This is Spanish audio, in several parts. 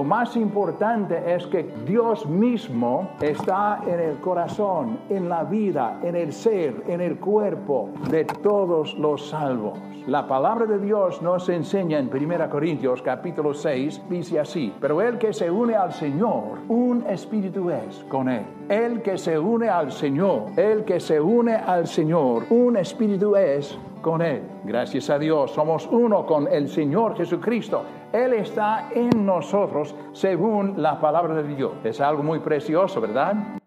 Lo más importante es que Dios mismo está en el corazón, en la vida, en el ser, en el cuerpo de todos los salvos. La palabra de Dios nos enseña en 1 Corintios capítulo 6, dice así, pero el que se une al Señor, un espíritu es con él. El que se une al Señor, el que se une al Señor, un espíritu es con Él. Gracias a Dios, somos uno con el Señor Jesucristo. Él está en nosotros según la palabra de Dios. Es algo muy precioso, ¿verdad?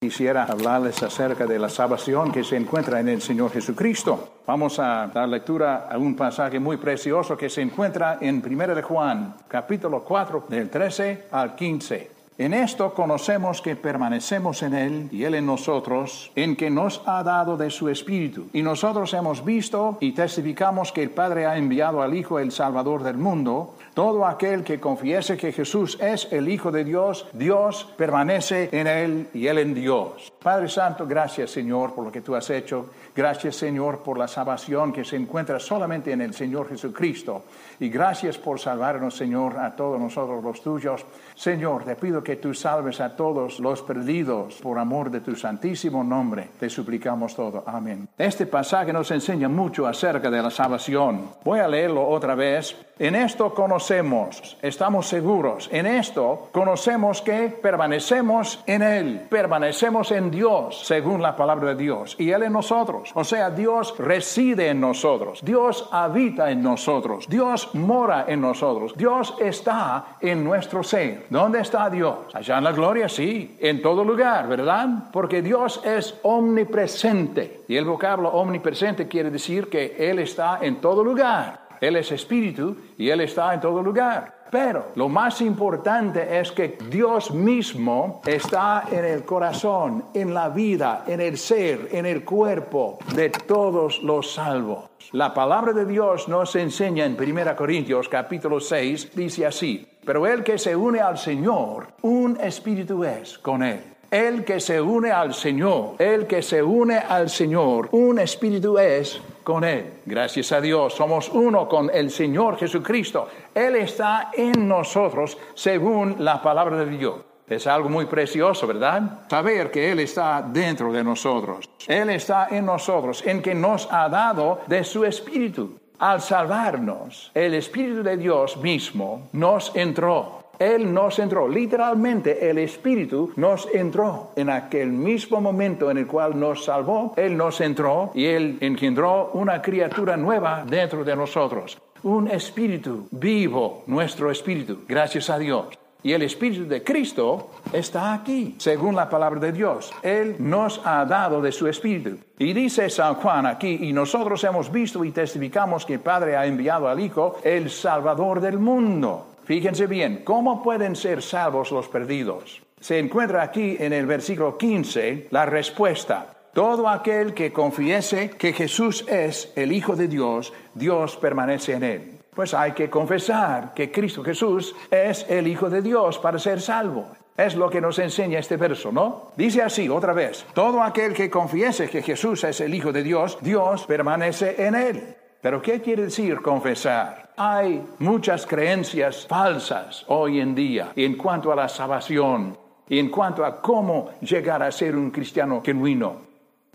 Quisiera hablarles acerca de la salvación que se encuentra en el Señor Jesucristo. Vamos a dar lectura a un pasaje muy precioso que se encuentra en 1 de Juan, capítulo 4, del 13 al 15. En esto conocemos que permanecemos en Él y Él en nosotros, en que nos ha dado de su Espíritu. Y nosotros hemos visto y testificamos que el Padre ha enviado al Hijo el Salvador del mundo. Todo aquel que confiese que Jesús es el Hijo de Dios, Dios permanece en Él y Él en Dios. Padre Santo, gracias Señor por lo que tú has hecho. Gracias Señor por la salvación que se encuentra solamente en el Señor Jesucristo. Y gracias por salvarnos Señor a todos nosotros los tuyos. Señor, te pido que tú salves a todos los perdidos por amor de tu santísimo nombre. Te suplicamos todo. Amén. Este pasaje nos enseña mucho acerca de la salvación. Voy a leerlo otra vez. En esto conocemos, estamos seguros, en esto conocemos que permanecemos en Él, permanecemos en Dios, según la palabra de Dios, y Él en nosotros. O sea, Dios reside en nosotros, Dios habita en nosotros, Dios mora en nosotros, Dios está en nuestro ser. ¿Dónde está Dios? Allá en la gloria, sí, en todo lugar, ¿verdad? Porque Dios es omnipresente. Y el vocablo omnipresente quiere decir que Él está en todo lugar. Él es espíritu y Él está en todo lugar. Pero lo más importante es que Dios mismo está en el corazón, en la vida, en el ser, en el cuerpo de todos los salvos. La palabra de Dios nos enseña en 1 Corintios capítulo 6, dice así, pero el que se une al Señor, un espíritu es con él. El que se une al Señor, el que se une al Señor, un espíritu es con Él. Gracias a Dios, somos uno con el Señor Jesucristo. Él está en nosotros según la palabra de Dios. Es algo muy precioso, ¿verdad? Saber que Él está dentro de nosotros. Él está en nosotros, en que nos ha dado de su Espíritu al salvarnos, el Espíritu de Dios mismo nos entró. Él nos entró, literalmente el Espíritu nos entró. En aquel mismo momento en el cual nos salvó, Él nos entró y Él engendró una criatura nueva dentro de nosotros. Un espíritu vivo, nuestro espíritu, gracias a Dios. Y el Espíritu de Cristo está aquí, según la palabra de Dios. Él nos ha dado de su Espíritu. Y dice San Juan aquí, y nosotros hemos visto y testificamos que el Padre ha enviado al Hijo, el Salvador del mundo. Fíjense bien, ¿cómo pueden ser salvos los perdidos? Se encuentra aquí en el versículo 15 la respuesta. Todo aquel que confiese que Jesús es el Hijo de Dios, Dios permanece en él pues hay que confesar que Cristo Jesús es el Hijo de Dios para ser salvo. Es lo que nos enseña este verso, ¿no? Dice así otra vez, todo aquel que confiese que Jesús es el Hijo de Dios, Dios permanece en él. Pero ¿qué quiere decir confesar? Hay muchas creencias falsas hoy en día en cuanto a la salvación, en cuanto a cómo llegar a ser un cristiano genuino.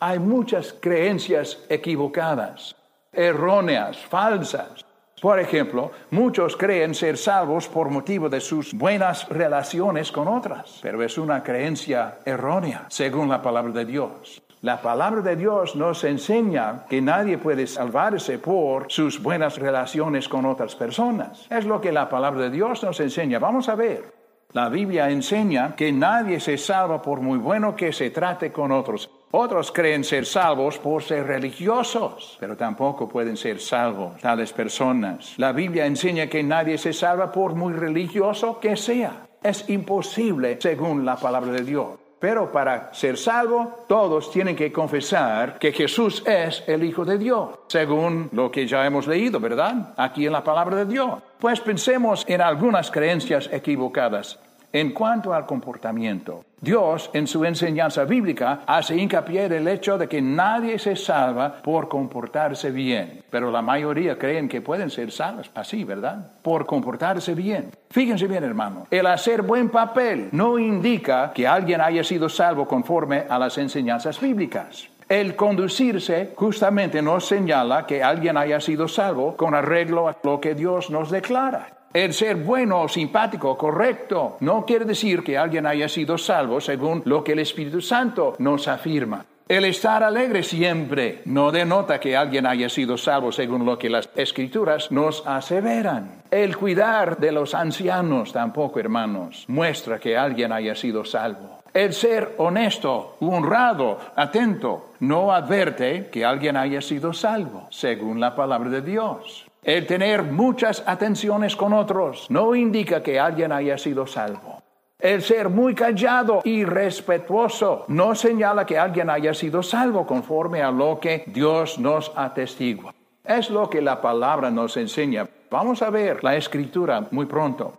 Hay muchas creencias equivocadas, erróneas, falsas. Por ejemplo, muchos creen ser salvos por motivo de sus buenas relaciones con otras, pero es una creencia errónea, según la palabra de Dios. La palabra de Dios nos enseña que nadie puede salvarse por sus buenas relaciones con otras personas. Es lo que la palabra de Dios nos enseña. Vamos a ver. La Biblia enseña que nadie se salva por muy bueno que se trate con otros. Otros creen ser salvos por ser religiosos, pero tampoco pueden ser salvos tales personas. La Biblia enseña que nadie se salva por muy religioso que sea. Es imposible según la palabra de Dios. Pero para ser salvo, todos tienen que confesar que Jesús es el Hijo de Dios, según lo que ya hemos leído, ¿verdad? Aquí en la palabra de Dios. Pues pensemos en algunas creencias equivocadas. En cuanto al comportamiento, Dios en su enseñanza bíblica hace hincapié en el hecho de que nadie se salva por comportarse bien, pero la mayoría creen que pueden ser salvos así, ¿verdad? Por comportarse bien. Fíjense bien, hermano, el hacer buen papel no indica que alguien haya sido salvo conforme a las enseñanzas bíblicas. El conducirse justamente nos señala que alguien haya sido salvo con arreglo a lo que Dios nos declara. El ser bueno, simpático, correcto, no quiere decir que alguien haya sido salvo según lo que el Espíritu Santo nos afirma. El estar alegre siempre no denota que alguien haya sido salvo según lo que las escrituras nos aseveran. El cuidar de los ancianos tampoco, hermanos, muestra que alguien haya sido salvo. El ser honesto, honrado, atento, no advierte que alguien haya sido salvo, según la palabra de Dios. El tener muchas atenciones con otros no indica que alguien haya sido salvo. El ser muy callado y respetuoso no señala que alguien haya sido salvo conforme a lo que Dios nos atestigua. Es lo que la palabra nos enseña. Vamos a ver la escritura muy pronto.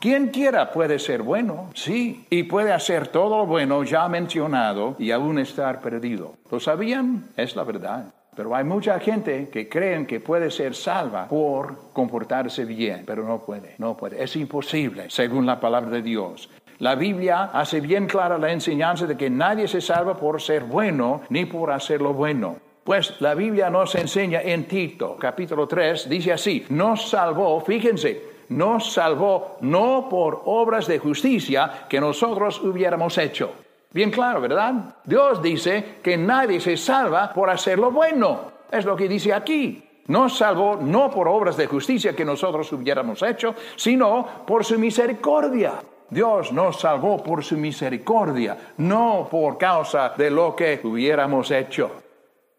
Quien quiera puede ser bueno, sí, y puede hacer todo lo bueno ya mencionado y aún estar perdido. ¿Lo sabían? Es la verdad. Pero hay mucha gente que creen que puede ser salva por comportarse bien, pero no puede, no puede. Es imposible, según la palabra de Dios. La Biblia hace bien clara la enseñanza de que nadie se salva por ser bueno ni por hacer lo bueno. Pues la Biblia nos enseña en Tito, capítulo 3, dice así, nos salvó, fíjense, nos salvó no por obras de justicia que nosotros hubiéramos hecho Bien claro, ¿verdad? Dios dice que nadie se salva por hacer lo bueno. Es lo que dice aquí. Nos salvó no por obras de justicia que nosotros hubiéramos hecho, sino por su misericordia. Dios nos salvó por su misericordia, no por causa de lo que hubiéramos hecho.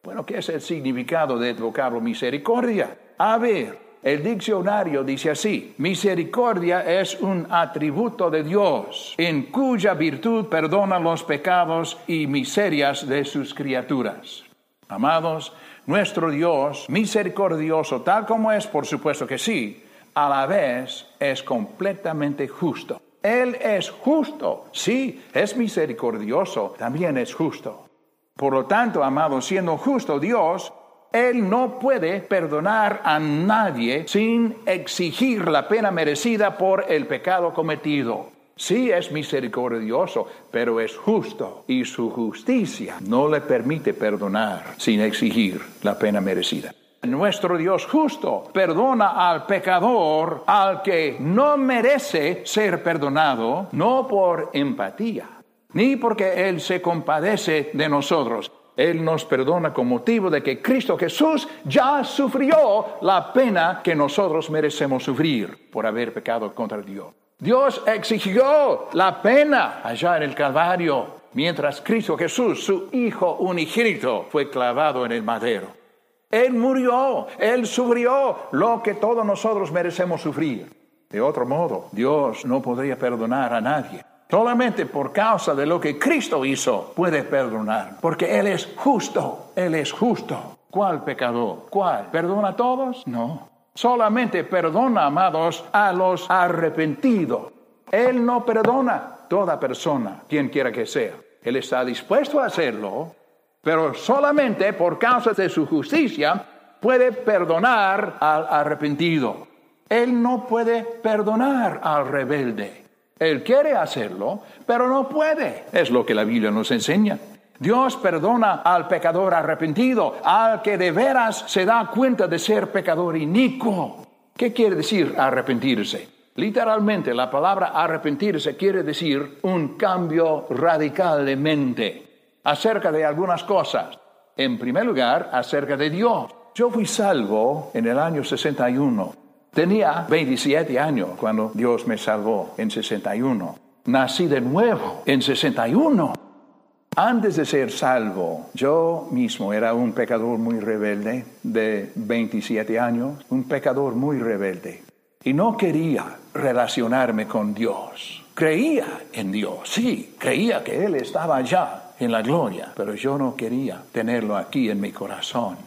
Bueno, ¿qué es el significado del vocablo misericordia? A ver, el diccionario dice así, misericordia es un atributo de Dios, en cuya virtud perdona los pecados y miserias de sus criaturas. Amados, nuestro Dios, misericordioso tal como es, por supuesto que sí, a la vez es completamente justo. Él es justo, sí, es misericordioso, también es justo. Por lo tanto, amados, siendo justo Dios, él no puede perdonar a nadie sin exigir la pena merecida por el pecado cometido. Sí es misericordioso, pero es justo y su justicia no le permite perdonar sin exigir la pena merecida. Nuestro Dios justo perdona al pecador, al que no merece ser perdonado, no por empatía, ni porque Él se compadece de nosotros, él nos perdona con motivo de que Cristo Jesús ya sufrió la pena que nosotros merecemos sufrir por haber pecado contra Dios. Dios exigió la pena allá en el Calvario, mientras Cristo Jesús, su Hijo unigénito, fue clavado en el madero. Él murió, Él sufrió lo que todos nosotros merecemos sufrir. De otro modo, Dios no podría perdonar a nadie. Solamente por causa de lo que Cristo hizo puede perdonar, porque Él es justo, Él es justo. ¿Cuál pecador? ¿Cuál? ¿Perdona a todos? No. Solamente perdona, amados, a los arrepentidos. Él no perdona toda persona, quien quiera que sea. Él está dispuesto a hacerlo, pero solamente por causa de su justicia puede perdonar al arrepentido. Él no puede perdonar al rebelde. Él quiere hacerlo, pero no puede. Es lo que la Biblia nos enseña. Dios perdona al pecador arrepentido, al que de veras se da cuenta de ser pecador inicuo. ¿Qué quiere decir arrepentirse? Literalmente la palabra arrepentirse quiere decir un cambio radical de mente acerca de algunas cosas. En primer lugar, acerca de Dios. Yo fui salvo en el año 61 Tenía 27 años cuando Dios me salvó en 61. Nací de nuevo en 61. Antes de ser salvo, yo mismo era un pecador muy rebelde de 27 años, un pecador muy rebelde. Y no quería relacionarme con Dios. Creía en Dios, sí, creía que Él estaba allá en la gloria, pero yo no quería tenerlo aquí en mi corazón.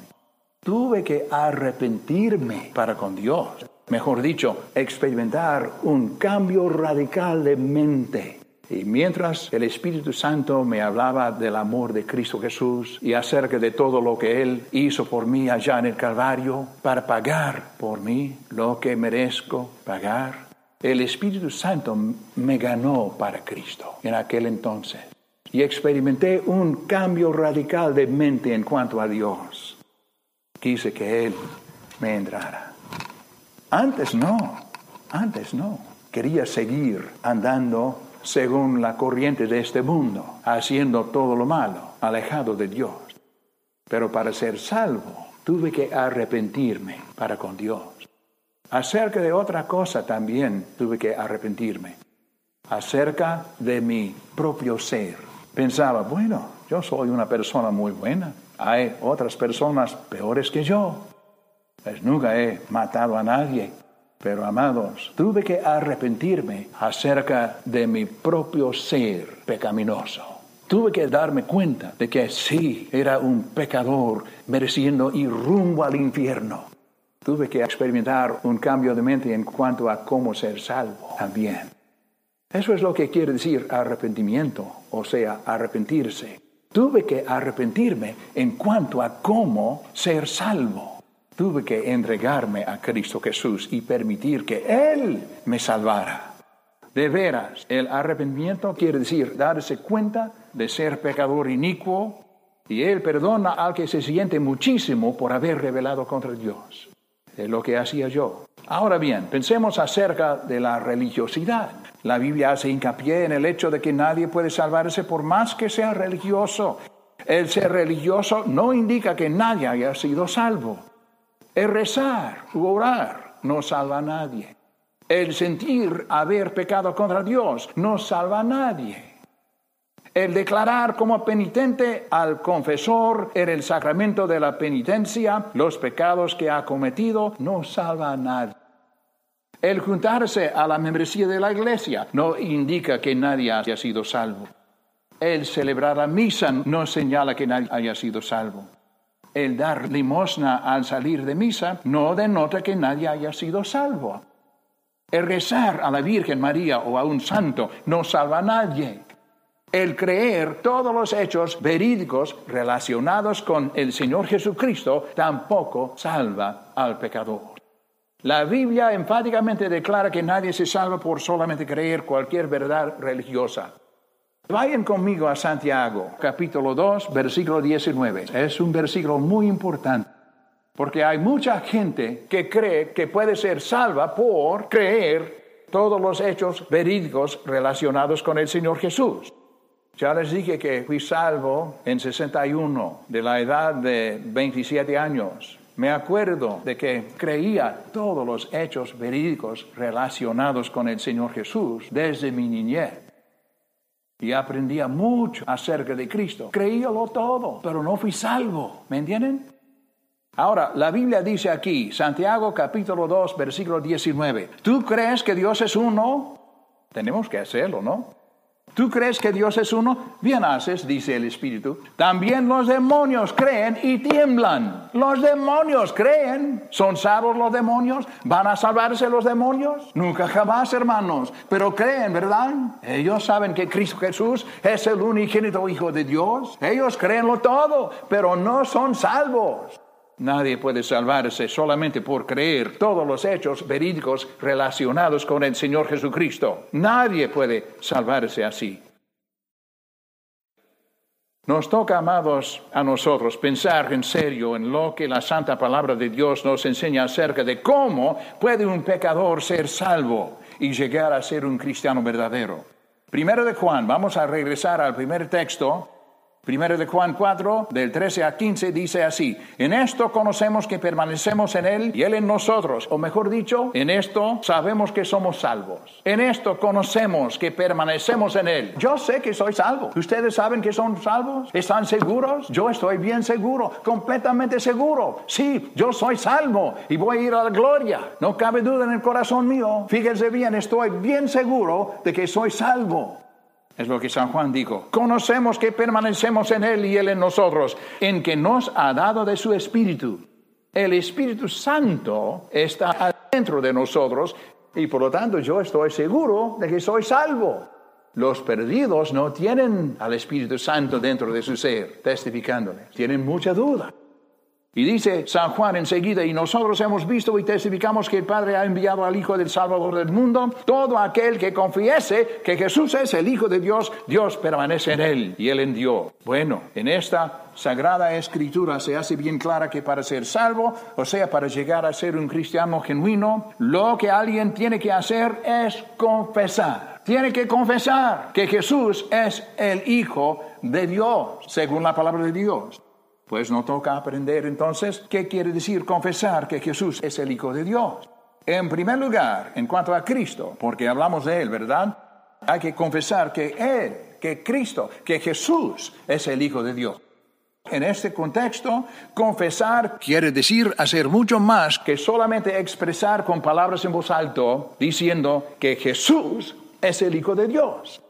Tuve que arrepentirme para con Dios. Mejor dicho, experimentar un cambio radical de mente. Y mientras el Espíritu Santo me hablaba del amor de Cristo Jesús y acerca de todo lo que Él hizo por mí allá en el Calvario para pagar por mí lo que merezco pagar, el Espíritu Santo me ganó para Cristo en aquel entonces. Y experimenté un cambio radical de mente en cuanto a Dios. Quise que Él me entrara. Antes no, antes no. Quería seguir andando según la corriente de este mundo, haciendo todo lo malo, alejado de Dios. Pero para ser salvo, tuve que arrepentirme para con Dios. Acerca de otra cosa también tuve que arrepentirme. Acerca de mi propio ser. Pensaba, bueno, yo soy una persona muy buena. Hay otras personas peores que yo. Pues nunca he matado a nadie. Pero amados, tuve que arrepentirme acerca de mi propio ser pecaminoso. Tuve que darme cuenta de que sí, era un pecador mereciendo ir rumbo al infierno. Tuve que experimentar un cambio de mente en cuanto a cómo ser salvo también. Eso es lo que quiere decir arrepentimiento, o sea, arrepentirse. Tuve que arrepentirme en cuanto a cómo ser salvo. Tuve que entregarme a Cristo Jesús y permitir que Él me salvara. De veras, el arrepentimiento quiere decir darse cuenta de ser pecador inicuo y Él perdona al que se siente muchísimo por haber revelado contra Dios. Es lo que hacía yo. Ahora bien, pensemos acerca de la religiosidad. La Biblia hace hincapié en el hecho de que nadie puede salvarse por más que sea religioso. El ser religioso no indica que nadie haya sido salvo. El rezar u orar no salva a nadie. El sentir haber pecado contra Dios no salva a nadie. El declarar como penitente al confesor en el sacramento de la penitencia los pecados que ha cometido no salva a nadie. El juntarse a la membresía de la iglesia no indica que nadie haya sido salvo. El celebrar la misa no señala que nadie haya sido salvo el dar limosna al salir de misa no denota que nadie haya sido salvo. El rezar a la Virgen María o a un santo no salva a nadie. El creer todos los hechos verídicos relacionados con el Señor Jesucristo tampoco salva al pecador. La Biblia enfáticamente declara que nadie se salva por solamente creer cualquier verdad religiosa. Vayan conmigo a Santiago, capítulo 2, versículo 19. Es un versículo muy importante, porque hay mucha gente que cree que puede ser salva por creer todos los hechos verídicos relacionados con el Señor Jesús. Ya les dije que fui salvo en 61, de la edad de 27 años. Me acuerdo de que creía todos los hechos verídicos relacionados con el Señor Jesús desde mi niñez y aprendía mucho acerca de Cristo. Creíalo todo, pero no fui salvo. ¿Me entienden? Ahora, la Biblia dice aquí, Santiago capítulo 2, versículo 19, ¿tú crees que Dios es uno? Tenemos que hacerlo, ¿no? ¿Tú crees que Dios es uno? Bien haces, dice el Espíritu. También los demonios creen y tiemblan. Los demonios creen. ¿Son salvos los demonios? ¿Van a salvarse los demonios? Nunca jamás, hermanos. Pero creen, ¿verdad? Ellos saben que Cristo Jesús es el unigénito Hijo de Dios. Ellos creenlo todo, pero no son salvos. Nadie puede salvarse solamente por creer todos los hechos verídicos relacionados con el Señor Jesucristo. Nadie puede salvarse así. Nos toca, amados, a nosotros pensar en serio en lo que la Santa Palabra de Dios nos enseña acerca de cómo puede un pecador ser salvo y llegar a ser un cristiano verdadero. Primero de Juan, vamos a regresar al primer texto Primero de Juan 4, del 13 a 15, dice así, en esto conocemos que permanecemos en Él y Él en nosotros, o mejor dicho, en esto sabemos que somos salvos. En esto conocemos que permanecemos en Él. Yo sé que soy salvo. ¿Ustedes saben que son salvos? ¿Están seguros? Yo estoy bien seguro, completamente seguro. Sí, yo soy salvo y voy a ir a la gloria. No cabe duda en el corazón mío. Fíjense bien, estoy bien seguro de que soy salvo. Es lo que San Juan dijo. Conocemos que permanecemos en Él y Él en nosotros, en que nos ha dado de su Espíritu. El Espíritu Santo está dentro de nosotros y por lo tanto yo estoy seguro de que soy salvo. Los perdidos no tienen al Espíritu Santo dentro de su ser, testificándoles. Tienen mucha duda. Y dice San Juan enseguida, y nosotros hemos visto y testificamos que el Padre ha enviado al Hijo del Salvador del mundo. Todo aquel que confiese que Jesús es el Hijo de Dios, Dios permanece en él y él en Dios. Bueno, en esta sagrada escritura se hace bien clara que para ser salvo, o sea, para llegar a ser un cristiano genuino, lo que alguien tiene que hacer es confesar. Tiene que confesar que Jesús es el Hijo de Dios, según la palabra de Dios. Pues no toca aprender entonces qué quiere decir confesar que Jesús es el Hijo de Dios. En primer lugar, en cuanto a Cristo, porque hablamos de Él, ¿verdad? Hay que confesar que Él, que Cristo, que Jesús es el Hijo de Dios. En este contexto, confesar quiere decir hacer mucho más que solamente expresar con palabras en voz alto diciendo que Jesús es el Hijo de Dios.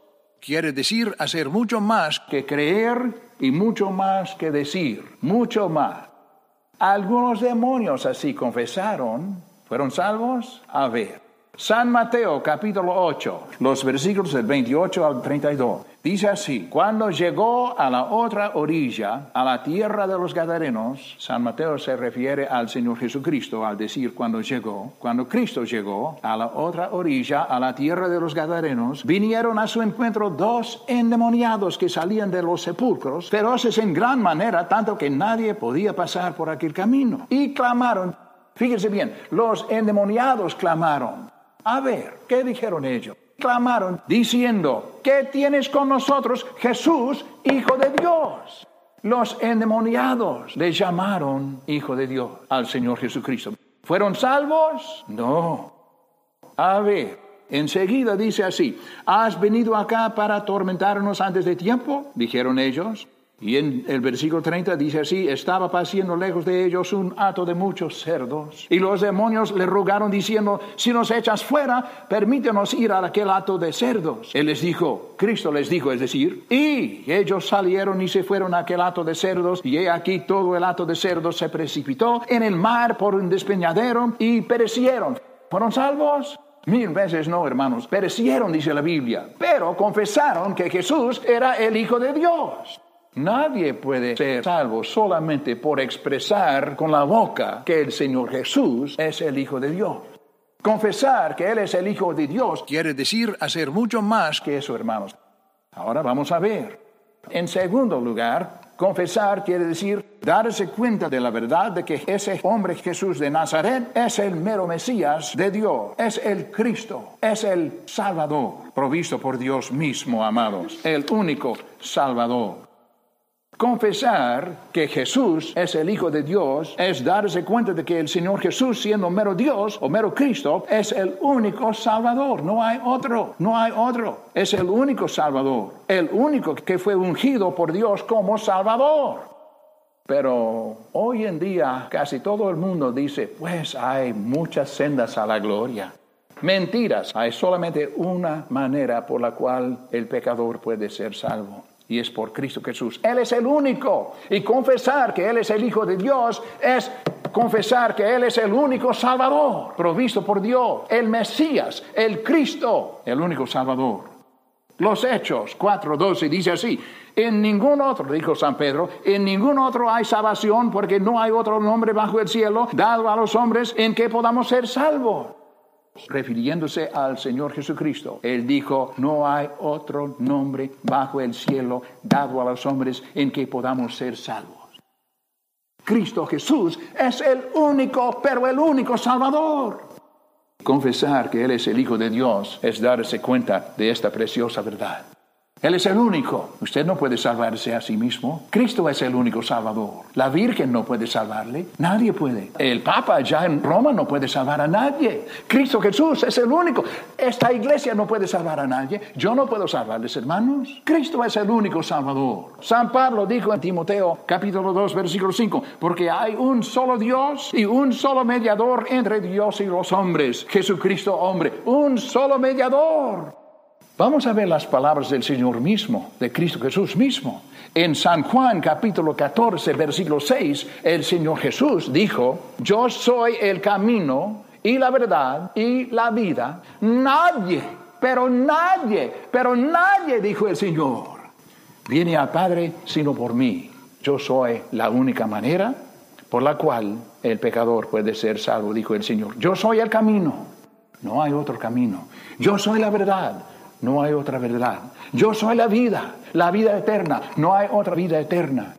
Quiere decir hacer mucho más que creer y mucho más que decir, mucho más. Algunos demonios así confesaron, fueron salvos. A ver, San Mateo capítulo 8, los versículos del 28 al 32. Dice así, cuando llegó a la otra orilla, a la tierra de los Gadarenos, San Mateo se refiere al Señor Jesucristo al decir cuando llegó, cuando Cristo llegó a la otra orilla, a la tierra de los Gadarenos, vinieron a su encuentro dos endemoniados que salían de los sepulcros, feroces en gran manera, tanto que nadie podía pasar por aquel camino. Y clamaron, fíjense bien, los endemoniados clamaron. A ver, ¿qué dijeron ellos? clamaron diciendo, ¿qué tienes con nosotros, Jesús, Hijo de Dios? Los endemoniados le llamaron Hijo de Dios al Señor Jesucristo. ¿Fueron salvos? No. A ver, enseguida dice así, ¿has venido acá para atormentarnos antes de tiempo? Dijeron ellos. Y en el versículo 30 dice así, estaba paciendo lejos de ellos un hato de muchos cerdos. Y los demonios le rogaron diciendo, si nos echas fuera, permítenos ir a aquel hato de cerdos. Él les dijo, Cristo les dijo, es decir, y ellos salieron y se fueron a aquel hato de cerdos, y he aquí todo el hato de cerdos se precipitó en el mar por un despeñadero y perecieron. ¿Fueron salvos? Mil veces no, hermanos. Perecieron, dice la Biblia, pero confesaron que Jesús era el Hijo de Dios. Nadie puede ser salvo solamente por expresar con la boca que el Señor Jesús es el Hijo de Dios. Confesar que Él es el Hijo de Dios quiere decir hacer mucho más que eso, hermanos. Ahora vamos a ver. En segundo lugar, confesar quiere decir darse cuenta de la verdad de que ese hombre Jesús de Nazaret es el mero Mesías de Dios, es el Cristo, es el Salvador, provisto por Dios mismo, amados, el único Salvador. Confesar que Jesús es el Hijo de Dios es darse cuenta de que el Señor Jesús, siendo mero Dios o mero Cristo, es el único Salvador. No hay otro, no hay otro. Es el único Salvador, el único que fue ungido por Dios como Salvador. Pero hoy en día casi todo el mundo dice, pues hay muchas sendas a la gloria. Mentiras, hay solamente una manera por la cual el pecador puede ser salvo y es por Cristo Jesús. Él es el único. Y confesar que Él es el Hijo de Dios es confesar que Él es el único Salvador, provisto por Dios, el Mesías, el Cristo, el único Salvador. Los Hechos 4:12 dice así, en ningún otro, dijo San Pedro, en ningún otro hay salvación porque no hay otro nombre bajo el cielo dado a los hombres en que podamos ser salvos refiriéndose al Señor Jesucristo. Él dijo, no hay otro nombre bajo el cielo dado a los hombres en que podamos ser salvos. Cristo Jesús es el único, pero el único Salvador. Confesar que Él es el Hijo de Dios es darse cuenta de esta preciosa verdad. Él es el único. Usted no puede salvarse a sí mismo. Cristo es el único Salvador. La Virgen no puede salvarle. Nadie puede. El Papa ya en Roma no puede salvar a nadie. Cristo Jesús es el único. Esta iglesia no puede salvar a nadie. Yo no puedo salvarles, hermanos. Cristo es el único Salvador. San Pablo dijo en Timoteo capítulo 2 versículo 5, porque hay un solo Dios y un solo mediador entre Dios y los hombres. Jesucristo hombre. Un solo mediador. Vamos a ver las palabras del Señor mismo, de Cristo Jesús mismo. En San Juan capítulo 14, versículo 6, el Señor Jesús dijo, yo soy el camino y la verdad y la vida. Nadie, pero nadie, pero nadie, dijo el Señor, viene al Padre sino por mí. Yo soy la única manera por la cual el pecador puede ser salvo, dijo el Señor. Yo soy el camino, no hay otro camino. Yo soy la verdad, no hay otra verdad. Yo soy la vida, la vida eterna, no hay otra vida eterna.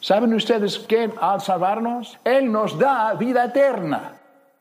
¿Saben ustedes que al salvarnos, Él nos da vida eterna?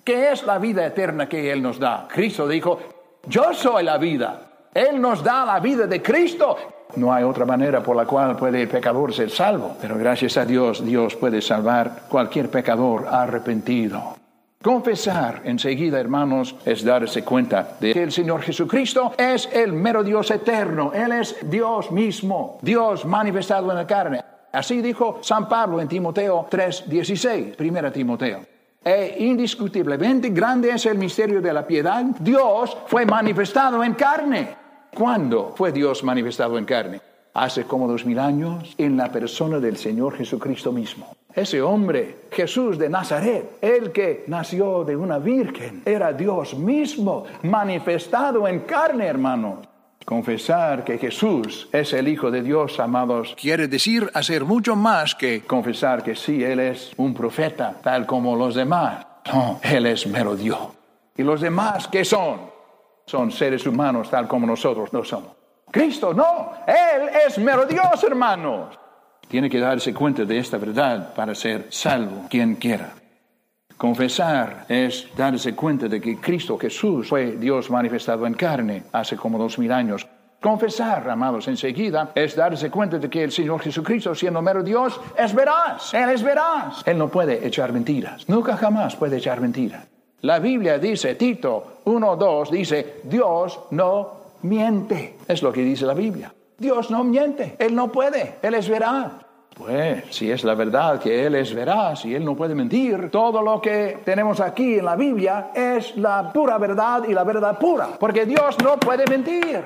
¿Qué es la vida eterna que Él nos da? Cristo dijo, yo soy la vida. Él nos da la vida de Cristo. No hay otra manera por la cual puede el pecador ser salvo. Pero gracias a Dios, Dios puede salvar cualquier pecador arrepentido. Confesar enseguida, hermanos, es darse cuenta de que el Señor Jesucristo es el mero Dios eterno. Él es Dios mismo, Dios manifestado en la carne. Así dijo San Pablo en Timoteo 3:16, primera Timoteo. E indiscutiblemente grande es el misterio de la piedad. Dios fue manifestado en carne. ¿Cuándo fue Dios manifestado en carne? Hace como dos mil años en la persona del Señor Jesucristo mismo. Ese hombre, Jesús de Nazaret, el que nació de una virgen, era Dios mismo manifestado en carne, hermanos. Confesar que Jesús es el Hijo de Dios, amados, quiere decir hacer mucho más que confesar que sí, Él es un profeta, tal como los demás. No, Él es mero Dios. ¿Y los demás qué son? Son seres humanos, tal como nosotros no somos. Cristo no, Él es mero Dios, hermanos. Tiene que darse cuenta de esta verdad para ser salvo, quien quiera. Confesar es darse cuenta de que Cristo Jesús fue Dios manifestado en carne hace como dos mil años. Confesar, amados, enseguida es darse cuenta de que el Señor Jesucristo, siendo mero Dios, es veraz. Él es veraz. Él no puede echar mentiras. Nunca jamás puede echar mentiras. La Biblia dice, Tito 1.2 dice, Dios no miente. Es lo que dice la Biblia. Dios no miente. Él no puede. Él es veraz. Pues si es la verdad que Él es veraz y Él no puede mentir, todo lo que tenemos aquí en la Biblia es la pura verdad y la verdad pura, porque Dios no puede mentir.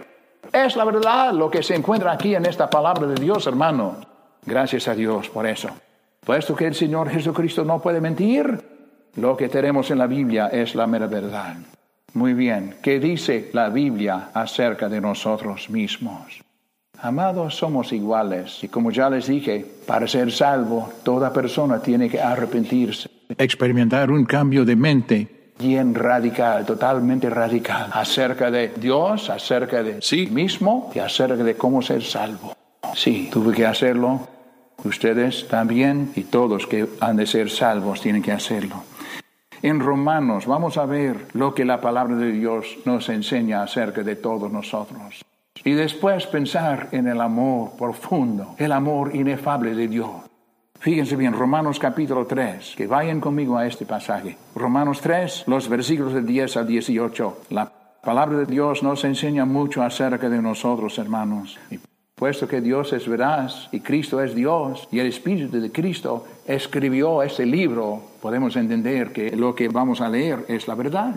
Es la verdad lo que se encuentra aquí en esta palabra de Dios, hermano. Gracias a Dios por eso. Puesto que el Señor Jesucristo no puede mentir, lo que tenemos en la Biblia es la mera verdad. Muy bien, ¿qué dice la Biblia acerca de nosotros mismos? Amados, somos iguales. Y como ya les dije, para ser salvo, toda persona tiene que arrepentirse, experimentar un cambio de mente bien radical, totalmente radical, acerca de Dios, acerca de sí mismo y acerca de cómo ser salvo. Sí, tuve que hacerlo. Ustedes también y todos que han de ser salvos tienen que hacerlo. En Romanos vamos a ver lo que la palabra de Dios nos enseña acerca de todos nosotros. Y después pensar en el amor profundo, el amor inefable de Dios. Fíjense bien, Romanos capítulo 3, que vayan conmigo a este pasaje. Romanos 3, los versículos de 10 al 18. La palabra de Dios nos enseña mucho acerca de nosotros, hermanos. Puesto que Dios es veraz y Cristo es Dios y el Espíritu de Cristo escribió este libro, podemos entender que lo que vamos a leer es la verdad.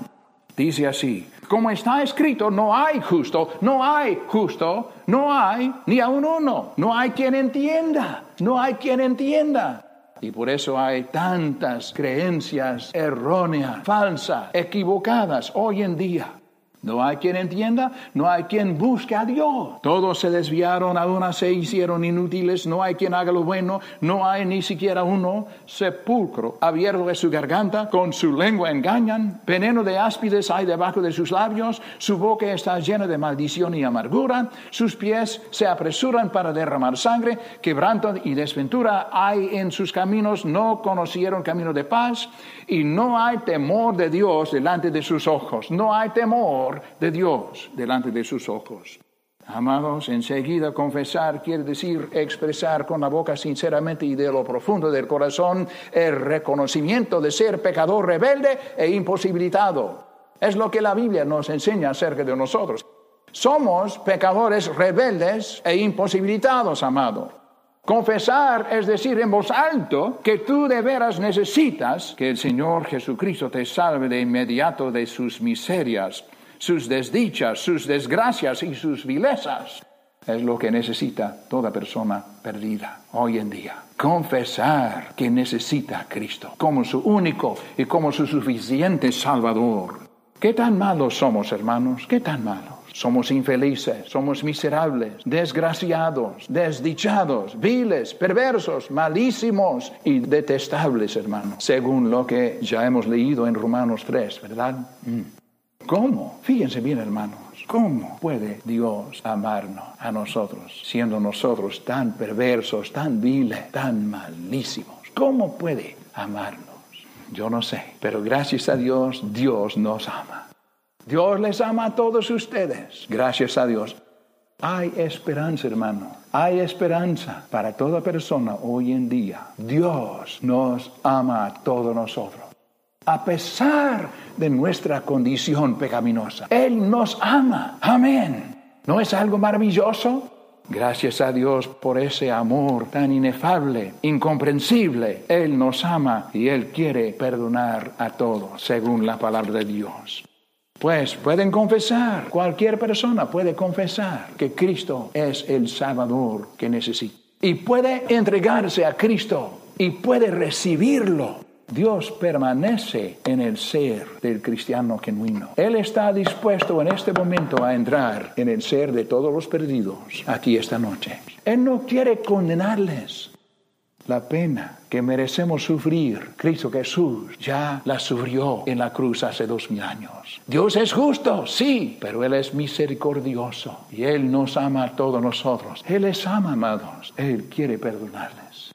Dice así, como está escrito, no hay justo, no hay justo, no hay ni aun uno, no hay quien entienda, no hay quien entienda. Y por eso hay tantas creencias erróneas, falsas, equivocadas hoy en día. No hay quien entienda, no hay quien busque a Dios. Todos se desviaron, aún se hicieron inútiles, no hay quien haga lo bueno, no hay ni siquiera uno. Sepulcro abierto su garganta, con su lengua engañan, veneno de áspides hay debajo de sus labios, su boca está llena de maldición y amargura, sus pies se apresuran para derramar sangre, quebranto y desventura hay en sus caminos, no conocieron camino de paz, y no hay temor de Dios delante de sus ojos, no hay temor de Dios delante de sus ojos. Amados, enseguida confesar quiere decir expresar con la boca sinceramente y de lo profundo del corazón el reconocimiento de ser pecador rebelde e imposibilitado. Es lo que la Biblia nos enseña acerca de nosotros. Somos pecadores rebeldes e imposibilitados, amado. Confesar es decir en voz alto que tú de veras necesitas que el Señor Jesucristo te salve de inmediato de sus miserias sus desdichas, sus desgracias y sus vilezas. Es lo que necesita toda persona perdida hoy en día. Confesar que necesita a Cristo como su único y como su suficiente Salvador. ¿Qué tan malos somos, hermanos? ¿Qué tan malos? Somos infelices, somos miserables, desgraciados, desdichados, viles, perversos, malísimos y detestables, hermanos, según lo que ya hemos leído en Romanos 3, ¿verdad? Mm. ¿Cómo? Fíjense bien, hermanos. ¿Cómo puede Dios amarnos a nosotros, siendo nosotros tan perversos, tan viles, tan malísimos? ¿Cómo puede amarnos? Yo no sé, pero gracias a Dios, Dios nos ama. Dios les ama a todos ustedes. Gracias a Dios. Hay esperanza, hermano. Hay esperanza para toda persona hoy en día. Dios nos ama a todos nosotros. A pesar de nuestra condición pecaminosa, Él nos ama. Amén. ¿No es algo maravilloso? Gracias a Dios por ese amor tan inefable, incomprensible. Él nos ama y Él quiere perdonar a todos, según la palabra de Dios. Pues pueden confesar, cualquier persona puede confesar que Cristo es el Salvador que necesita. Y puede entregarse a Cristo y puede recibirlo. Dios permanece en el ser del cristiano genuino. Él está dispuesto en este momento a entrar en el ser de todos los perdidos aquí esta noche. Él no quiere condenarles la pena que merecemos sufrir, Cristo Jesús ya la sufrió en la cruz hace dos mil años. Dios es justo, sí, pero Él es misericordioso y Él nos ama a todos nosotros. Él les ama, amados. Él quiere perdonarles.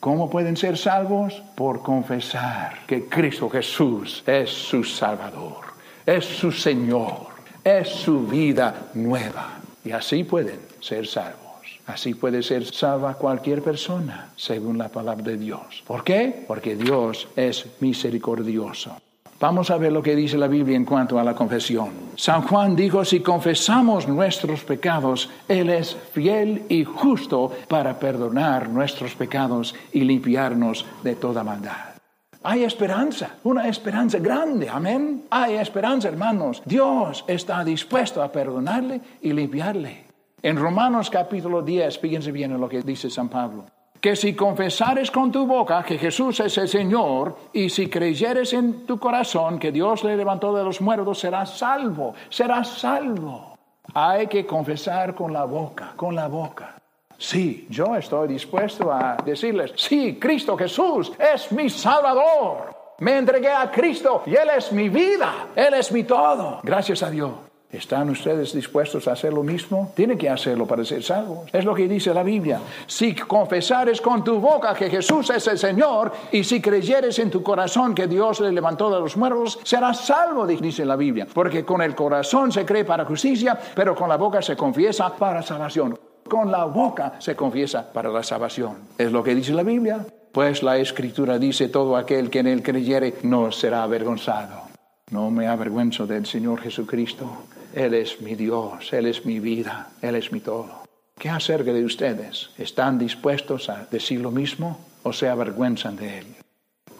¿Cómo pueden ser salvos? Por confesar que Cristo Jesús es su Salvador, es su Señor, es su vida nueva. Y así pueden ser salvos. Así puede ser salva cualquier persona, según la palabra de Dios. ¿Por qué? Porque Dios es misericordioso. Vamos a ver lo que dice la Biblia en cuanto a la confesión. San Juan dijo, si confesamos nuestros pecados, Él es fiel y justo para perdonar nuestros pecados y limpiarnos de toda maldad. Hay esperanza, una esperanza grande, amén. Hay esperanza, hermanos. Dios está dispuesto a perdonarle y limpiarle. En Romanos capítulo 10, fíjense bien en lo que dice San Pablo. Que si confesares con tu boca que Jesús es el Señor y si creyeres en tu corazón que Dios le levantó de los muertos, serás salvo, serás salvo. Hay que confesar con la boca, con la boca. Sí, yo estoy dispuesto a decirles, sí, Cristo Jesús es mi Salvador. Me entregué a Cristo y Él es mi vida, Él es mi todo. Gracias a Dios. ¿Están ustedes dispuestos a hacer lo mismo? Tienen que hacerlo para ser salvos. Es lo que dice la Biblia. Si confesares con tu boca que Jesús es el Señor y si creyeres en tu corazón que Dios le levantó de los muertos, serás salvo, dice la Biblia. Porque con el corazón se cree para justicia, pero con la boca se confiesa para salvación. Con la boca se confiesa para la salvación. Es lo que dice la Biblia. Pues la Escritura dice, todo aquel que en él creyere no será avergonzado. No me avergüenzo del Señor Jesucristo él es mi Dios, Él es mi vida, Él es mi todo. ¿Qué acerca de ustedes? ¿Están dispuestos a decir lo mismo o se avergüenzan de Él?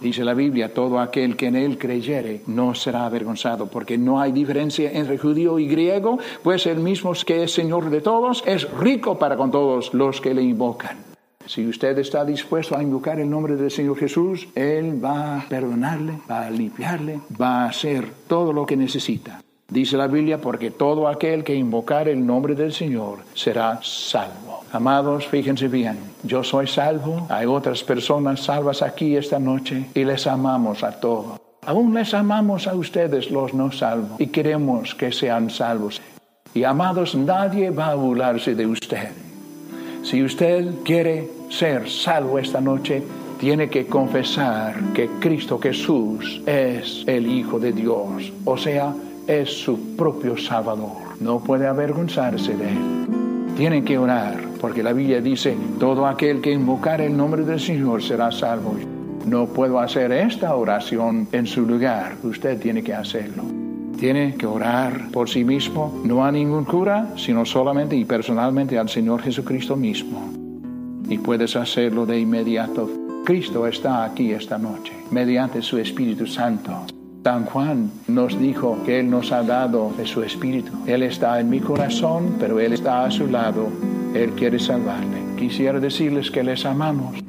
Dice la Biblia, todo aquel que en Él creyere no será avergonzado, porque no hay diferencia entre judío y griego, pues el mismo que es Señor de todos es rico para con todos los que le invocan. Si usted está dispuesto a invocar el nombre del Señor Jesús, Él va a perdonarle, va a limpiarle, va a hacer todo lo que necesita. Dice la Biblia, porque todo aquel que invocar el nombre del Señor será salvo. Amados, fíjense bien, yo soy salvo, hay otras personas salvas aquí esta noche y les amamos a todos. Aún les amamos a ustedes los no salvos y queremos que sean salvos. Y amados, nadie va a burlarse de usted. Si usted quiere ser salvo esta noche, tiene que confesar que Cristo Jesús es el Hijo de Dios, o sea, es su propio Salvador. No puede avergonzarse de él. Tienen que orar, porque la Biblia dice, todo aquel que invocar el nombre del Señor será salvo. No puedo hacer esta oración en su lugar, usted tiene que hacerlo. Tiene que orar por sí mismo, no a ningún cura, sino solamente y personalmente al Señor Jesucristo mismo. Y puedes hacerlo de inmediato. Cristo está aquí esta noche, mediante su Espíritu Santo San Juan nos dijo que Él nos ha dado de su Espíritu. Él está en mi corazón, pero Él está a su lado. Él quiere salvarle. Quisiera decirles que les amamos.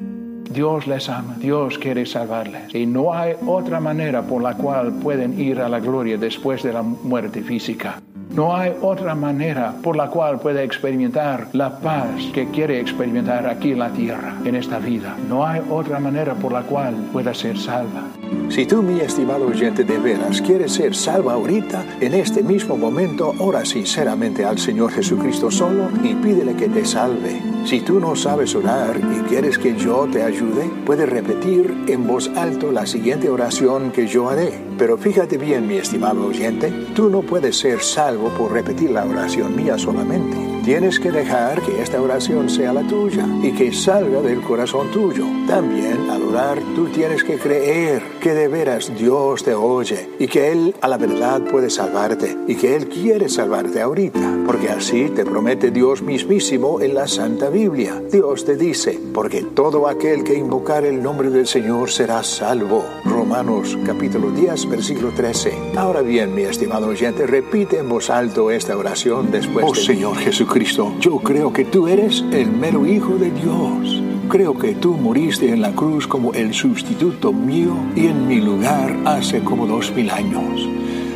Dios les ama, Dios quiere salvarles. Y no hay otra manera por la cual pueden ir a la gloria después de la muerte física. No hay otra manera por la cual pueda experimentar la paz que quiere experimentar aquí en la tierra, en esta vida. No hay otra manera por la cual pueda ser salva. Si tú, mi estimado oyente de veras, quieres ser salva ahorita, en este mismo momento, ora sinceramente al Señor Jesucristo solo y pídele que te salve. Si tú no sabes orar y quieres que yo te ayude, puedes repetir en voz alta la siguiente oración que yo haré. Pero fíjate bien, mi estimado oyente, tú no puedes ser salvo por repetir la oración mía solamente. Tienes que dejar que esta oración sea la tuya y que salga del corazón tuyo. También al orar tú tienes que creer que de veras Dios te oye y que Él a la verdad puede salvarte y que Él quiere salvarte ahorita, porque así te promete Dios mismísimo en la Santa Biblia. Dios te dice, porque todo aquel que invocar el nombre del Señor será salvo. Romanos capítulo 10, versículo 13. Ahora bien, mi estimado oyente, repite en voz alto esta oración después oh, Señor Jesucristo Cristo, yo creo que tú eres el mero Hijo de Dios. Creo que tú moriste en la cruz como el sustituto mío y en mi lugar hace como dos mil años.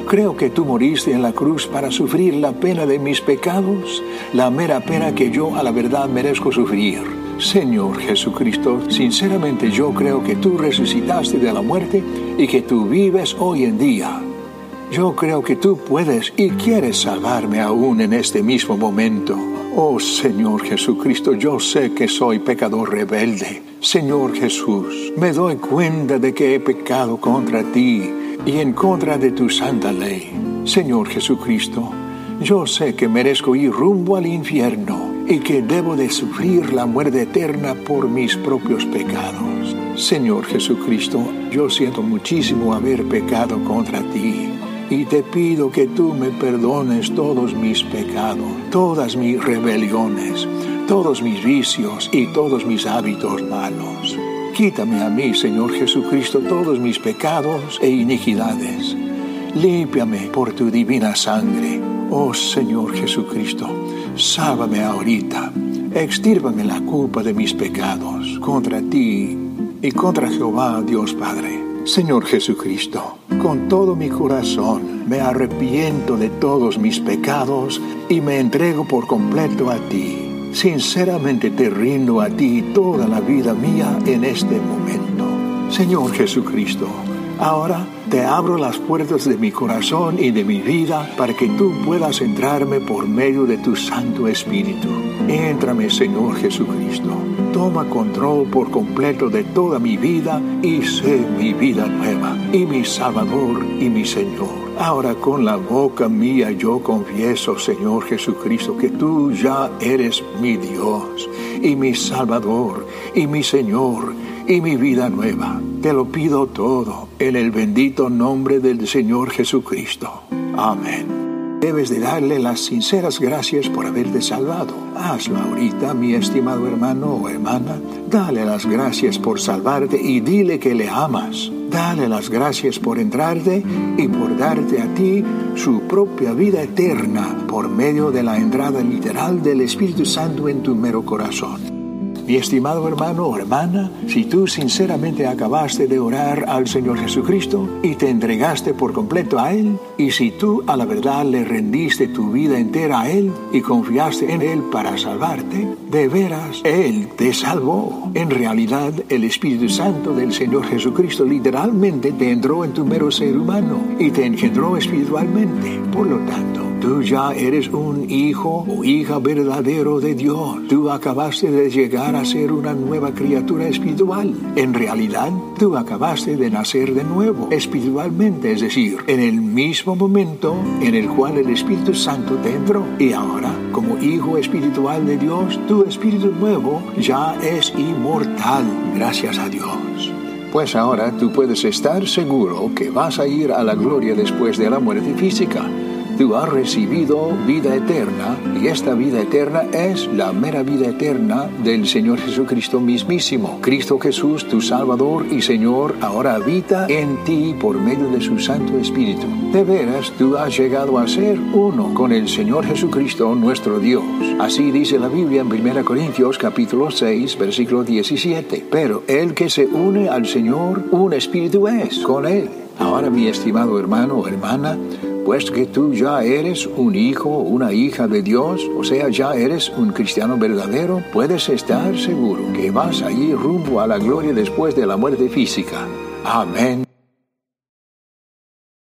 Creo que tú moriste en la cruz para sufrir la pena de mis pecados, la mera pena que yo a la verdad merezco sufrir. Señor Jesucristo, sinceramente yo creo que tú resucitaste de la muerte y que tú vives hoy en día. Yo creo que tú puedes y quieres salvarme aún en este mismo momento. Oh Señor Jesucristo, yo sé que soy pecador rebelde. Señor Jesús, me doy cuenta de que he pecado contra ti y en contra de tu santa ley. Señor Jesucristo, yo sé que merezco ir rumbo al infierno y que debo de sufrir la muerte eterna por mis propios pecados. Señor Jesucristo, yo siento muchísimo haber pecado contra ti y te pido que tú me perdones todos mis pecados, todas mis rebeliones, todos mis vicios y todos mis hábitos malos. Quítame a mí, Señor Jesucristo, todos mis pecados e iniquidades. Límpiame por tu divina sangre. Oh Señor Jesucristo, sábame ahorita. Extírvame la culpa de mis pecados contra ti y contra Jehová, Dios Padre. Señor Jesucristo, con todo mi corazón me arrepiento de todos mis pecados y me entrego por completo a ti. Sinceramente te rindo a ti toda la vida mía en este momento. Señor Jesucristo, ahora te abro las puertas de mi corazón y de mi vida para que tú puedas entrarme por medio de tu Santo Espíritu. Éntrame, Señor Jesucristo toma control por completo de toda mi vida y sé mi vida nueva y mi Salvador y mi Señor. Ahora con la boca mía yo confieso, Señor Jesucristo, que tú ya eres mi Dios y mi Salvador y mi Señor y mi vida nueva. Te lo pido todo en el bendito nombre del Señor Jesucristo. Amén. Debes de darle las sinceras gracias por haberte salvado. Hazlo ahorita, mi estimado hermano o hermana. Dale las gracias por salvarte y dile que le amas. Dale las gracias por entrarte y por darte a ti su propia vida eterna por medio de la entrada literal del Espíritu Santo en tu mero corazón. Mi estimado hermano o hermana, si tú sinceramente acabaste de orar al Señor Jesucristo y te entregaste por completo a Él, y si tú a la verdad le rendiste tu vida entera a Él y confiaste en Él para salvarte, de veras Él te salvó. En realidad, el Espíritu Santo del Señor Jesucristo literalmente te entró en tu mero ser humano y te engendró espiritualmente. Por lo tanto, Tú ya eres un hijo o hija verdadero de Dios. Tú acabaste de llegar a ser una nueva criatura espiritual. En realidad, tú acabaste de nacer de nuevo espiritualmente, es decir, en el mismo momento en el cual el Espíritu Santo te entró. Y ahora, como hijo espiritual de Dios, tu espíritu nuevo ya es inmortal, gracias a Dios. Pues ahora tú puedes estar seguro que vas a ir a la gloria después de la muerte física tú has recibido vida eterna y esta vida eterna es la mera vida eterna del Señor Jesucristo mismísimo. Cristo Jesús, tu Salvador y Señor, ahora habita en ti por medio de su Santo Espíritu. De veras, tú has llegado a ser uno con el Señor Jesucristo, nuestro Dios. Así dice la Biblia en 1 Corintios capítulo 6, versículo 17. Pero el que se une al Señor, un espíritu es con él. Ahora, mi estimado hermano o hermana, puesto que tú ya eres un hijo o una hija de Dios, o sea, ya eres un cristiano verdadero, puedes estar seguro que vas allí rumbo a la gloria después de la muerte física. Amén.